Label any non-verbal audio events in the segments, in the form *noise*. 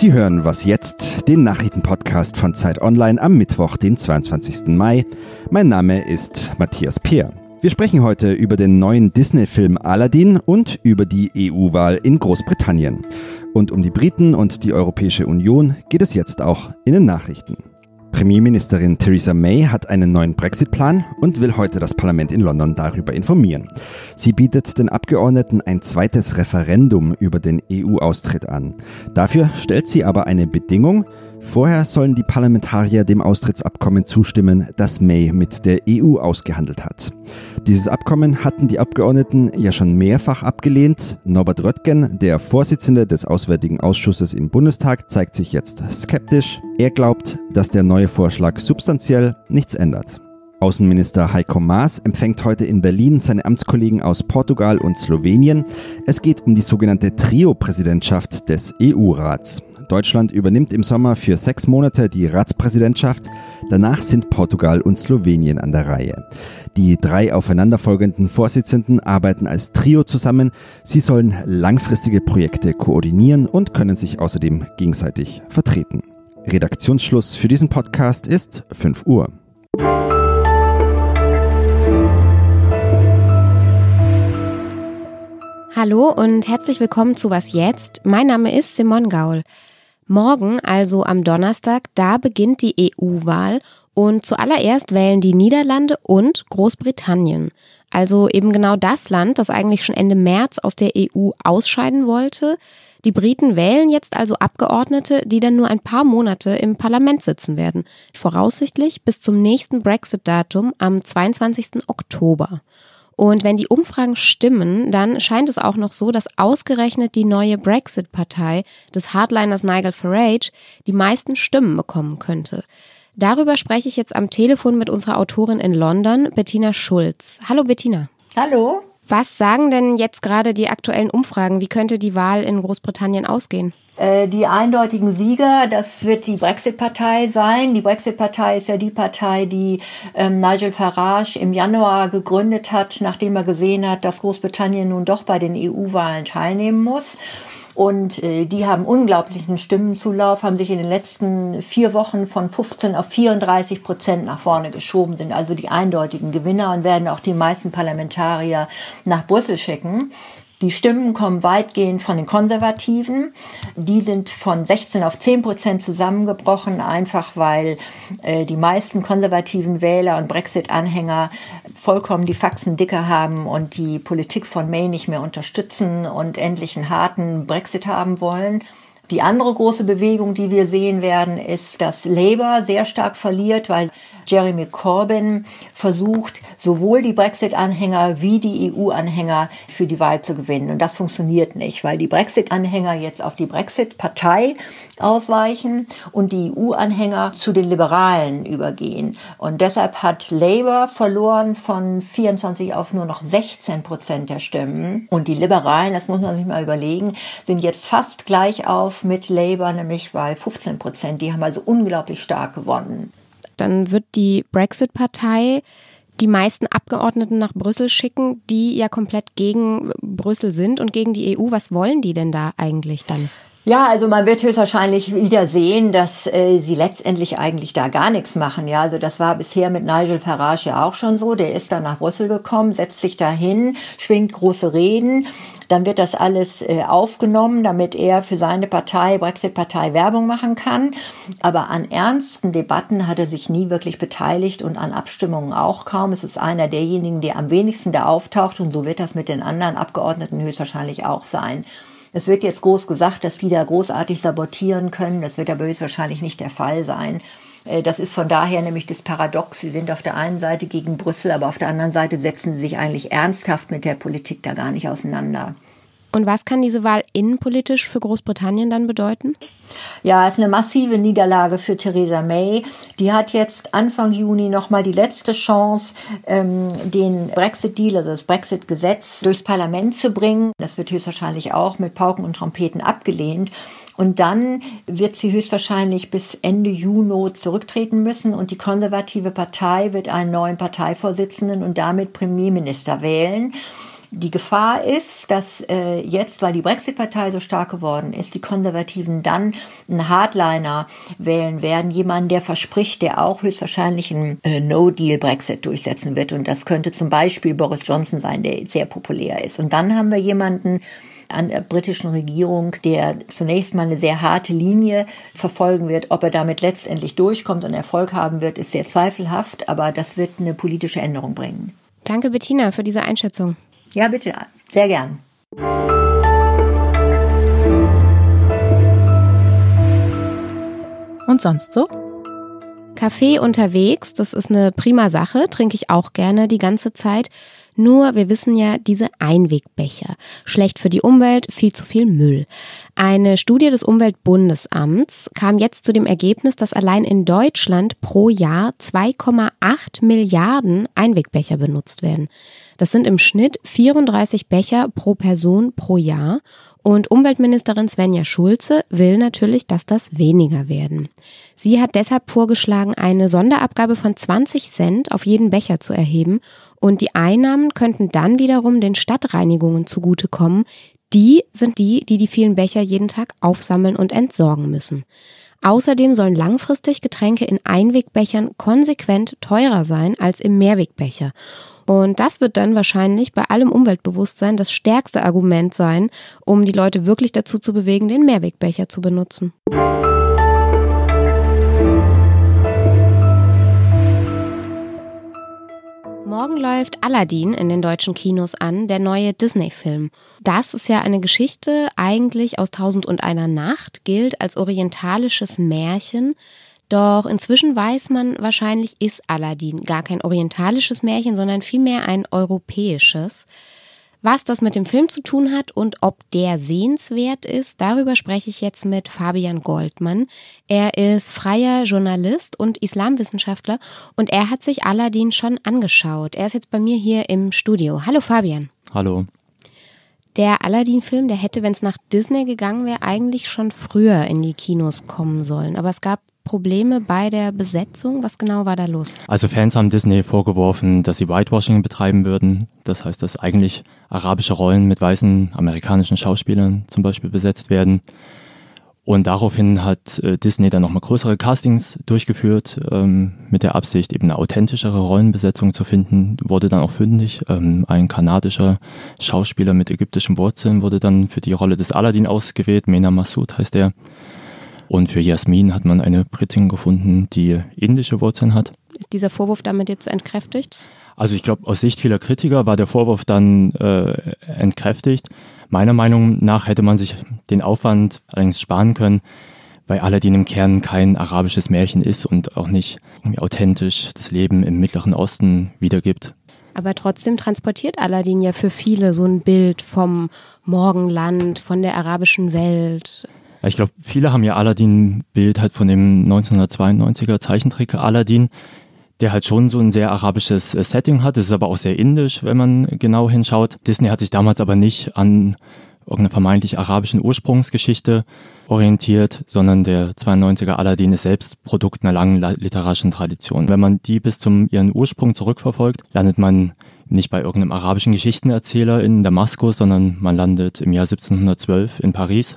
Sie hören Was jetzt, den Nachrichtenpodcast von Zeit Online am Mittwoch, den 22. Mai. Mein Name ist Matthias Peer. Wir sprechen heute über den neuen Disney-Film Aladdin und über die EU-Wahl in Großbritannien. Und um die Briten und die Europäische Union geht es jetzt auch in den Nachrichten. Premierministerin Theresa May hat einen neuen Brexit-Plan und will heute das Parlament in London darüber informieren. Sie bietet den Abgeordneten ein zweites Referendum über den EU-Austritt an. Dafür stellt sie aber eine Bedingung, Vorher sollen die Parlamentarier dem Austrittsabkommen zustimmen, das May mit der EU ausgehandelt hat. Dieses Abkommen hatten die Abgeordneten ja schon mehrfach abgelehnt. Norbert Röttgen, der Vorsitzende des Auswärtigen Ausschusses im Bundestag, zeigt sich jetzt skeptisch. Er glaubt, dass der neue Vorschlag substanziell nichts ändert. Außenminister Heiko Maas empfängt heute in Berlin seine Amtskollegen aus Portugal und Slowenien. Es geht um die sogenannte Trio-Präsidentschaft des EU-Rats. Deutschland übernimmt im Sommer für sechs Monate die Ratspräsidentschaft. Danach sind Portugal und Slowenien an der Reihe. Die drei aufeinanderfolgenden Vorsitzenden arbeiten als Trio zusammen. Sie sollen langfristige Projekte koordinieren und können sich außerdem gegenseitig vertreten. Redaktionsschluss für diesen Podcast ist 5 Uhr. Hallo und herzlich willkommen zu Was jetzt? Mein Name ist Simon Gaul. Morgen, also am Donnerstag, da beginnt die EU-Wahl und zuallererst wählen die Niederlande und Großbritannien. Also eben genau das Land, das eigentlich schon Ende März aus der EU ausscheiden wollte. Die Briten wählen jetzt also Abgeordnete, die dann nur ein paar Monate im Parlament sitzen werden. Voraussichtlich bis zum nächsten Brexit-Datum am 22. Oktober. Und wenn die Umfragen stimmen, dann scheint es auch noch so, dass ausgerechnet die neue Brexit-Partei des Hardliners Nigel Farage die meisten Stimmen bekommen könnte. Darüber spreche ich jetzt am Telefon mit unserer Autorin in London, Bettina Schulz. Hallo Bettina. Hallo. Was sagen denn jetzt gerade die aktuellen Umfragen? Wie könnte die Wahl in Großbritannien ausgehen? Äh, die eindeutigen Sieger, das wird die Brexit-Partei sein. Die Brexit-Partei ist ja die Partei, die ähm, Nigel Farage im Januar gegründet hat, nachdem er gesehen hat, dass Großbritannien nun doch bei den EU-Wahlen teilnehmen muss. Und äh, die haben unglaublichen Stimmenzulauf, haben sich in den letzten vier Wochen von 15 auf 34 Prozent nach vorne geschoben, sind also die eindeutigen Gewinner und werden auch die meisten Parlamentarier nach Brüssel schicken. Die Stimmen kommen weitgehend von den Konservativen. Die sind von 16 auf 10 Prozent zusammengebrochen, einfach weil äh, die meisten konservativen Wähler und Brexit-Anhänger vollkommen die Faxen dicker haben und die Politik von May nicht mehr unterstützen und endlich einen harten Brexit haben wollen. Die andere große Bewegung, die wir sehen werden, ist, dass Labour sehr stark verliert, weil Jeremy Corbyn versucht, sowohl die Brexit-Anhänger wie die EU-Anhänger für die Wahl zu gewinnen. Und das funktioniert nicht, weil die Brexit-Anhänger jetzt auf die Brexit-Partei ausweichen und die EU-Anhänger zu den Liberalen übergehen. Und deshalb hat Labour verloren von 24 auf nur noch 16 Prozent der Stimmen. Und die Liberalen, das muss man sich mal überlegen, sind jetzt fast gleich auf mit Labour, nämlich bei 15 Prozent. Die haben also unglaublich stark gewonnen. Dann wird die Brexit-Partei die meisten Abgeordneten nach Brüssel schicken, die ja komplett gegen Brüssel sind und gegen die EU. Was wollen die denn da eigentlich dann? Ja, also man wird höchstwahrscheinlich wieder sehen, dass äh, sie letztendlich eigentlich da gar nichts machen. Ja, also das war bisher mit Nigel Farage ja auch schon so. Der ist dann nach Brüssel gekommen, setzt sich dahin, schwingt große Reden. Dann wird das alles äh, aufgenommen, damit er für seine Partei, Brexit-Partei, Werbung machen kann. Aber an ernsten Debatten hat er sich nie wirklich beteiligt und an Abstimmungen auch kaum. Es ist einer derjenigen, der am wenigsten da auftaucht und so wird das mit den anderen Abgeordneten höchstwahrscheinlich auch sein. Es wird jetzt groß gesagt, dass die da großartig sabotieren können. Das wird aber höchstwahrscheinlich nicht der Fall sein. Äh, das ist von daher nämlich das Paradox. Sie sind auf der einen Seite gegen Brüssel, aber auf der anderen Seite setzen sie sich eigentlich ernsthaft mit der Politik da gar nicht auseinander. Und was kann diese Wahl innenpolitisch für Großbritannien dann bedeuten? Ja, es ist eine massive Niederlage für Theresa May. Die hat jetzt Anfang Juni nochmal die letzte Chance, ähm, den Brexit-Deal, also das Brexit-Gesetz, durchs Parlament zu bringen. Das wird höchstwahrscheinlich auch mit Pauken und Trompeten abgelehnt. Und dann wird sie höchstwahrscheinlich bis Ende Juni zurücktreten müssen und die konservative Partei wird einen neuen Parteivorsitzenden und damit Premierminister wählen. Die Gefahr ist, dass äh, jetzt, weil die Brexit-Partei so stark geworden ist, die Konservativen dann einen Hardliner wählen werden, jemanden, der verspricht, der auch höchstwahrscheinlich einen äh, No-Deal-Brexit durchsetzen wird. Und das könnte zum Beispiel Boris Johnson sein, der sehr populär ist. Und dann haben wir jemanden, an der britischen Regierung, der zunächst mal eine sehr harte Linie verfolgen wird. Ob er damit letztendlich durchkommt und Erfolg haben wird, ist sehr zweifelhaft, aber das wird eine politische Änderung bringen. Danke, Bettina, für diese Einschätzung. Ja, bitte, sehr gern. Und sonst so? Kaffee unterwegs, das ist eine prima Sache, trinke ich auch gerne die ganze Zeit. Nur, wir wissen ja, diese Einwegbecher. Schlecht für die Umwelt, viel zu viel Müll. Eine Studie des Umweltbundesamts kam jetzt zu dem Ergebnis, dass allein in Deutschland pro Jahr 2,8 Milliarden Einwegbecher benutzt werden. Das sind im Schnitt 34 Becher pro Person pro Jahr. Und Umweltministerin Svenja Schulze will natürlich, dass das weniger werden. Sie hat deshalb vorgeschlagen, eine Sonderabgabe von 20 Cent auf jeden Becher zu erheben und die Einnahmen könnten dann wiederum den Stadtreinigungen zugutekommen. Die sind die, die die vielen Becher jeden Tag aufsammeln und entsorgen müssen. Außerdem sollen langfristig Getränke in Einwegbechern konsequent teurer sein als im Mehrwegbecher. Und das wird dann wahrscheinlich bei allem Umweltbewusstsein das stärkste Argument sein, um die Leute wirklich dazu zu bewegen, den Mehrwegbecher zu benutzen. Läuft Aladdin in den deutschen Kinos an, der neue Disney-Film. Das ist ja eine Geschichte eigentlich aus Tausend und einer Nacht, gilt als orientalisches Märchen. Doch inzwischen weiß man, wahrscheinlich ist Aladdin gar kein orientalisches Märchen, sondern vielmehr ein europäisches. Was das mit dem Film zu tun hat und ob der sehenswert ist, darüber spreche ich jetzt mit Fabian Goldmann. Er ist freier Journalist und Islamwissenschaftler und er hat sich Aladdin schon angeschaut. Er ist jetzt bei mir hier im Studio. Hallo Fabian. Hallo. Der Aladdin-Film, der hätte, wenn es nach Disney gegangen wäre, eigentlich schon früher in die Kinos kommen sollen. Aber es gab Probleme bei der Besetzung? Was genau war da los? Also Fans haben Disney vorgeworfen, dass sie Whitewashing betreiben würden. Das heißt, dass eigentlich arabische Rollen mit weißen amerikanischen Schauspielern zum Beispiel besetzt werden. Und daraufhin hat äh, Disney dann nochmal größere Castings durchgeführt, ähm, mit der Absicht, eben eine authentischere Rollenbesetzung zu finden. Wurde dann auch fündig. Ähm, ein kanadischer Schauspieler mit ägyptischen Wurzeln wurde dann für die Rolle des Aladdin ausgewählt. Mena Massoud heißt er. Und für Jasmin hat man eine Britin gefunden, die indische Wurzeln hat. Ist dieser Vorwurf damit jetzt entkräftigt? Also ich glaube, aus Sicht vieler Kritiker war der Vorwurf dann äh, entkräftigt. Meiner Meinung nach hätte man sich den Aufwand allerdings sparen können, weil Aladdin im Kern kein arabisches Märchen ist und auch nicht authentisch das Leben im Mittleren Osten wiedergibt. Aber trotzdem transportiert Aladdin ja für viele so ein Bild vom Morgenland, von der arabischen Welt. Ich glaube, viele haben ja Aladdin-Bild halt von dem 1992er Zeichentrick Aladdin, der halt schon so ein sehr arabisches äh, Setting hat. Das ist aber auch sehr indisch, wenn man genau hinschaut. Disney hat sich damals aber nicht an irgendeiner vermeintlich arabischen Ursprungsgeschichte orientiert, sondern der 92er Aladdin ist selbst Produkt einer langen literarischen Tradition. Wenn man die bis zum ihren Ursprung zurückverfolgt, landet man nicht bei irgendeinem arabischen Geschichtenerzähler in Damaskus, sondern man landet im Jahr 1712 in Paris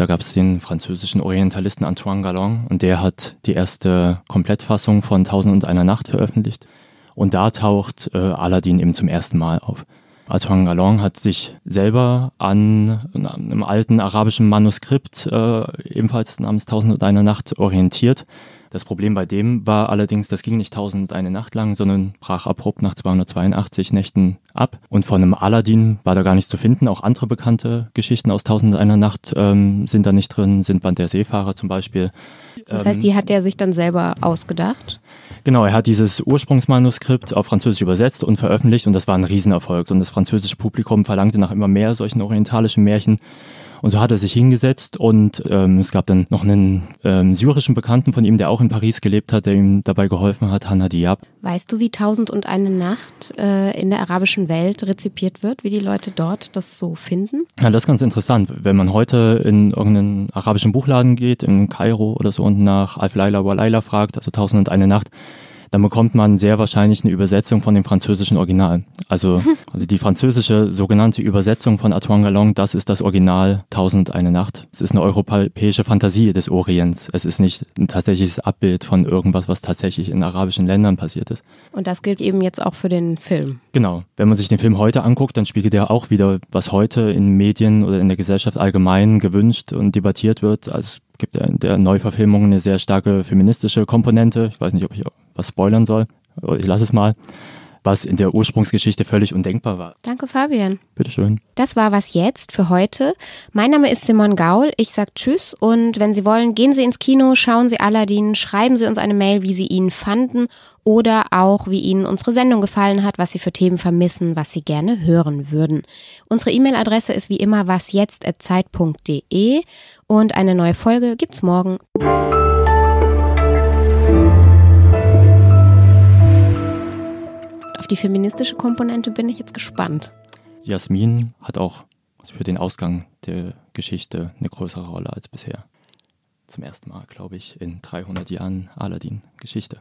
da gab es den französischen Orientalisten Antoine Galland und der hat die erste Komplettfassung von Tausend und einer Nacht veröffentlicht. Und da taucht äh, Aladdin eben zum ersten Mal auf. Antoine Galland hat sich selber an einem alten arabischen Manuskript, äh, ebenfalls namens Tausend und einer Nacht, orientiert das Problem bei dem war allerdings, das ging nicht 1001 Nacht lang, sondern brach abrupt nach 282 Nächten ab. Und von einem Aladdin war da gar nichts zu finden. Auch andere bekannte Geschichten aus 1001 Nacht ähm, sind da nicht drin, sind Band der Seefahrer zum Beispiel. Das heißt, die hat er sich dann selber ausgedacht? Genau, er hat dieses Ursprungsmanuskript auf Französisch übersetzt und veröffentlicht und das war ein Riesenerfolg. Und das französische Publikum verlangte nach immer mehr solchen orientalischen Märchen. Und so hat er sich hingesetzt und ähm, es gab dann noch einen ähm, syrischen Bekannten von ihm, der auch in Paris gelebt hat, der ihm dabei geholfen hat, Hanna Diab. Weißt du, wie Tausend und eine Nacht äh, in der arabischen Welt rezipiert wird, wie die Leute dort das so finden? Ja, das ist ganz interessant. Wenn man heute in irgendeinen arabischen Buchladen geht, in Kairo oder so und nach Alf Laila wa Laila fragt, also Tausend und eine Nacht, dann bekommt man sehr wahrscheinlich eine Übersetzung von dem französischen Original. Also, *laughs* also die französische sogenannte Übersetzung von Antoine Galland, das ist das Original Tausend eine Nacht. Es ist eine europäische Fantasie des Orients. Es ist nicht ein tatsächliches Abbild von irgendwas, was tatsächlich in arabischen Ländern passiert ist. Und das gilt eben jetzt auch für den Film. Genau. Wenn man sich den Film heute anguckt, dann spiegelt er auch wieder, was heute in Medien oder in der Gesellschaft allgemein gewünscht und debattiert wird. Also es gibt ja in der Neuverfilmung eine sehr starke feministische Komponente. Ich weiß nicht, ob ich was spoilern soll. Ich lasse es mal. Was in der Ursprungsgeschichte völlig undenkbar war. Danke, Fabian. Bitteschön. Das war was jetzt für heute. Mein Name ist Simon Gaul. Ich sage Tschüss und wenn Sie wollen, gehen Sie ins Kino, schauen Sie Aladdin, schreiben Sie uns eine Mail, wie Sie ihn fanden oder auch, wie Ihnen unsere Sendung gefallen hat, was Sie für Themen vermissen, was Sie gerne hören würden. Unsere E-Mail-Adresse ist wie immer wasjetzt.zeit.de und eine neue Folge gibt's morgen. Die feministische Komponente bin ich jetzt gespannt. Jasmin hat auch für den Ausgang der Geschichte eine größere Rolle als bisher. Zum ersten Mal, glaube ich, in 300 Jahren Aladdin-Geschichte.